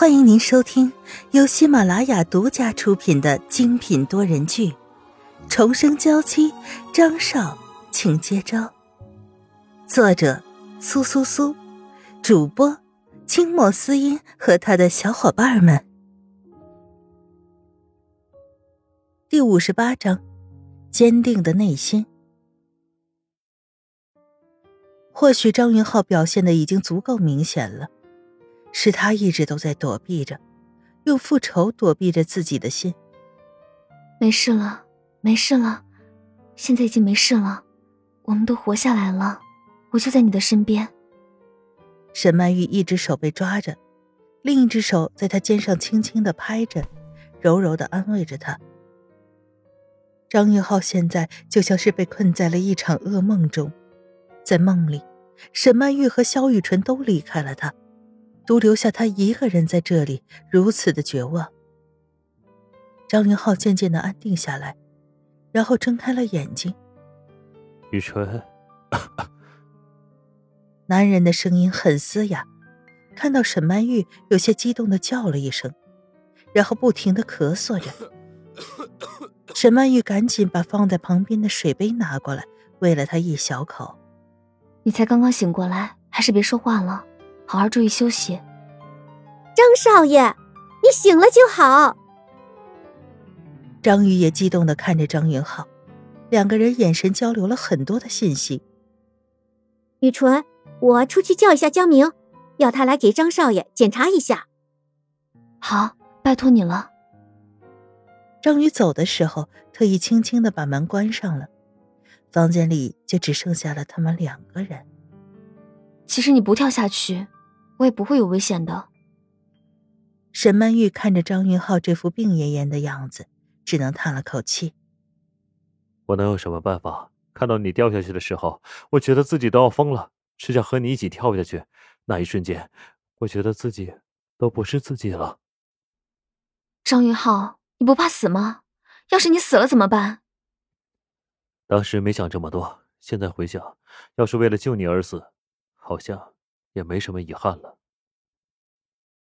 欢迎您收听由喜马拉雅独家出品的精品多人剧《重生娇妻》，张少，请接招。作者：苏苏苏，主播：清末思音和他的小伙伴们。第五十八章：坚定的内心。或许张云浩表现的已经足够明显了。是他一直都在躲避着，用复仇躲避着自己的心。没事了，没事了，现在已经没事了，我们都活下来了，我就在你的身边。沈曼玉一只手被抓着，另一只手在他肩上轻轻的拍着，柔柔的安慰着他。张云浩现在就像是被困在了一场噩梦中，在梦里，沈曼玉和萧雨纯都离开了他。独留下他一个人在这里，如此的绝望。张云浩渐渐的安定下来，然后睁开了眼睛。雨纯，男人的声音很嘶哑。看到沈曼玉，有些激动的叫了一声，然后不停的咳嗽着。沈曼玉赶紧把放在旁边的水杯拿过来，喂了他一小口。你才刚刚醒过来，还是别说话了。好好注意休息，张少爷，你醒了就好。张宇也激动的看着张云浩，两个人眼神交流了很多的信息。雨纯，我出去叫一下江明，要他来给张少爷检查一下。好，拜托你了。张宇走的时候，特意轻轻的把门关上了，房间里就只剩下了他们两个人。其实你不跳下去。我也不会有危险的。沈曼玉看着张云浩这副病恹恹的样子，只能叹了口气。我能有什么办法？看到你掉下去的时候，我觉得自己都要疯了，只想和你一起跳下去。那一瞬间，我觉得自己都不是自己了。张云浩，你不怕死吗？要是你死了怎么办？当时没想这么多，现在回想，要是为了救你而死，好像……也没什么遗憾了。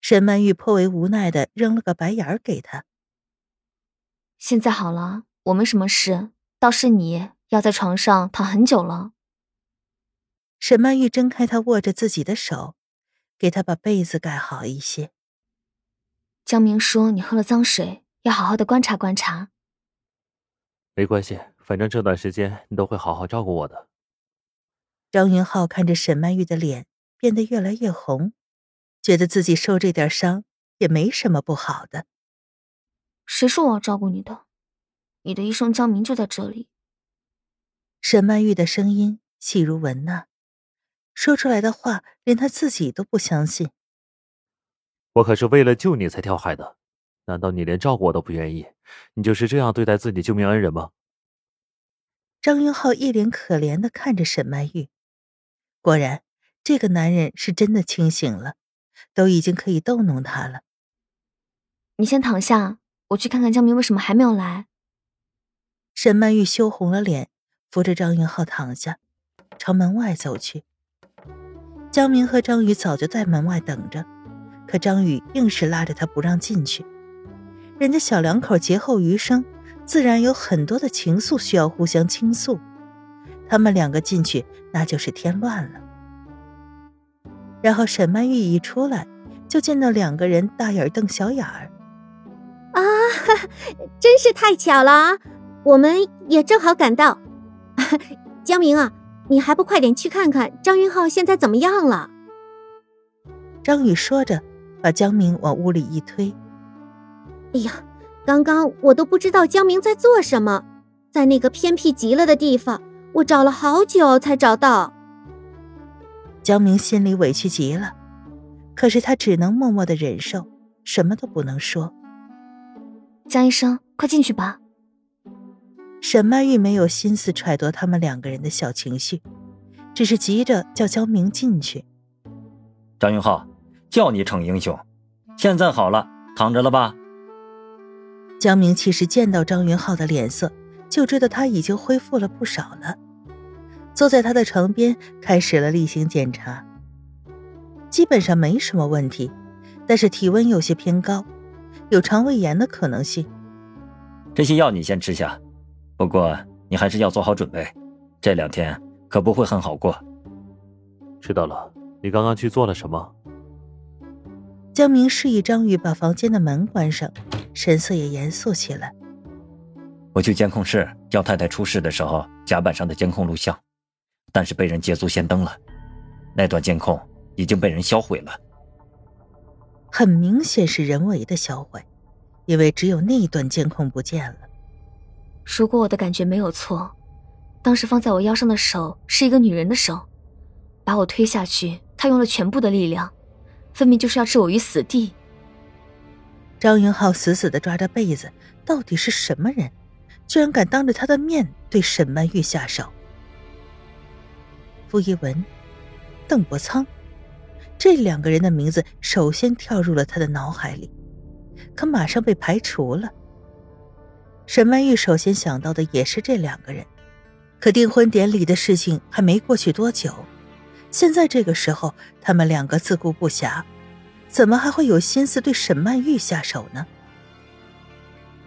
沈曼玉颇为无奈的扔了个白眼儿给他。现在好了，我没什么事，倒是你要在床上躺很久了。沈曼玉睁开他握着自己的手，给他把被子盖好一些。江明说你喝了脏水，要好好的观察观察。没关系，反正这段时间你都会好好照顾我的。张云浩看着沈曼玉的脸。变得越来越红，觉得自己受这点伤也没什么不好的。谁说我要照顾你的？你的医生江明就在这里。沈曼玉的声音细如蚊呐，说出来的话连她自己都不相信。我可是为了救你才跳海的，难道你连照顾我都不愿意？你就是这样对待自己救命恩人吗？张云浩一脸可怜的看着沈曼玉，果然。这个男人是真的清醒了，都已经可以逗弄他了。你先躺下，我去看看江明为什么还没有来。沈曼玉羞红了脸，扶着张云浩躺下，朝门外走去。江明和张宇早就在门外等着，可张宇硬是拉着他不让进去。人家小两口劫后余生，自然有很多的情愫需要互相倾诉。他们两个进去，那就是添乱了。然后沈曼玉一出来，就见到两个人大眼瞪小眼儿。啊，真是太巧了！我们也正好赶到。江明啊，你还不快点去看看张云浩现在怎么样了？张宇说着，把江明往屋里一推。哎呀，刚刚我都不知道江明在做什么，在那个偏僻极了的地方，我找了好久才找到。江明心里委屈极了，可是他只能默默的忍受，什么都不能说。江医生，快进去吧。沈曼玉没有心思揣度他们两个人的小情绪，只是急着叫江明进去。张云浩，叫你逞英雄，现在好了，躺着了吧？江明其实见到张云浩的脸色，就知道他已经恢复了不少了。坐在他的床边，开始了例行检查。基本上没什么问题，但是体温有些偏高，有肠胃炎的可能性。这些药你先吃下，不过你还是要做好准备，这两天可不会很好过。知道了，你刚刚去做了什么？江明示意张宇把房间的门关上，神色也严肃起来。我去监控室调太太出事的时候甲板上的监控录像，但是被人捷足先登了，那段监控已经被人销毁了。很明显是人为的销毁，因为只有那一段监控不见了。如果我的感觉没有错，当时放在我腰上的手是一个女人的手，把我推下去，她用了全部的力量。分明就是要置我于死地。张云浩死死的抓着被子，到底是什么人，居然敢当着他的面对沈曼玉下手？傅一文、邓伯苍，这两个人的名字首先跳入了他的脑海里，可马上被排除了。沈曼玉首先想到的也是这两个人，可订婚典礼的事情还没过去多久。现在这个时候，他们两个自顾不暇，怎么还会有心思对沈曼玉下手呢？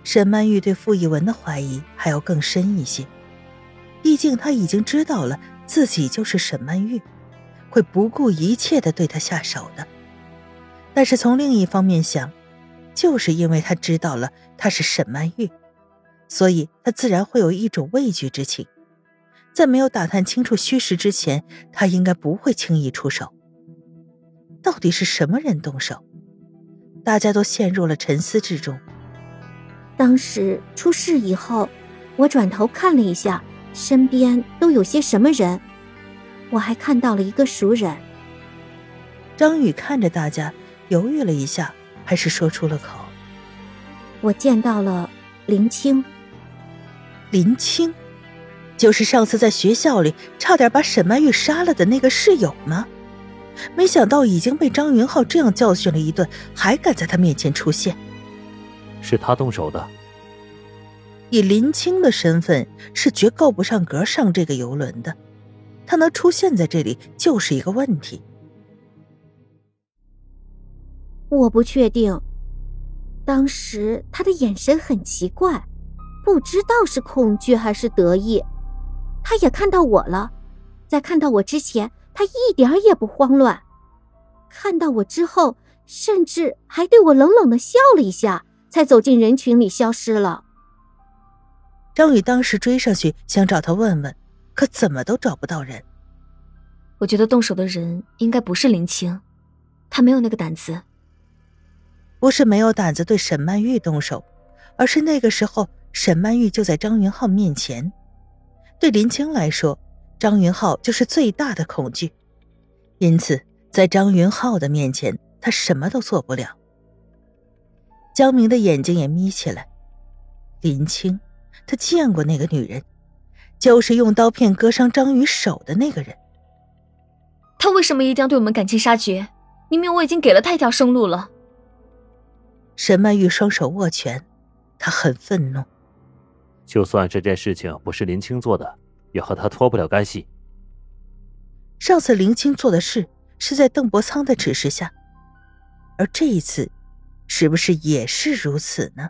沈曼玉对傅一文的怀疑还要更深一些，毕竟他已经知道了自己就是沈曼玉，会不顾一切的对他下手的。但是从另一方面想，就是因为他知道了他是沈曼玉，所以他自然会有一种畏惧之情。在没有打探清楚虚实之前，他应该不会轻易出手。到底是什么人动手？大家都陷入了沉思之中。当时出事以后，我转头看了一下身边都有些什么人，我还看到了一个熟人。张宇看着大家，犹豫了一下，还是说出了口：“我见到了林青。”林青。就是上次在学校里差点把沈曼玉杀了的那个室友吗？没想到已经被张云浩这样教训了一顿，还敢在他面前出现。是他动手的。以林青的身份，是绝够不上格上这个游轮的。他能出现在这里，就是一个问题。我不确定，当时他的眼神很奇怪，不知道是恐惧还是得意。他也看到我了，在看到我之前，他一点也不慌乱；看到我之后，甚至还对我冷冷的笑了一下，才走进人群里消失了。张宇当时追上去想找他问问，可怎么都找不到人。我觉得动手的人应该不是林青，他没有那个胆子。不是没有胆子对沈曼玉动手，而是那个时候沈曼玉就在张云浩面前。对林青来说，张云浩就是最大的恐惧，因此在张云浩的面前，他什么都做不了。江明的眼睛也眯起来，林青，他见过那个女人，就是用刀片割伤张宇手的那个人。他为什么一定要对我们赶尽杀绝？明明我已经给了他一条生路了。沈曼玉双手握拳，她很愤怒。就算这件事情不是林青做的，也和他脱不了干系。上次林青做的事是在邓伯苍的指示下，而这一次，是不是也是如此呢？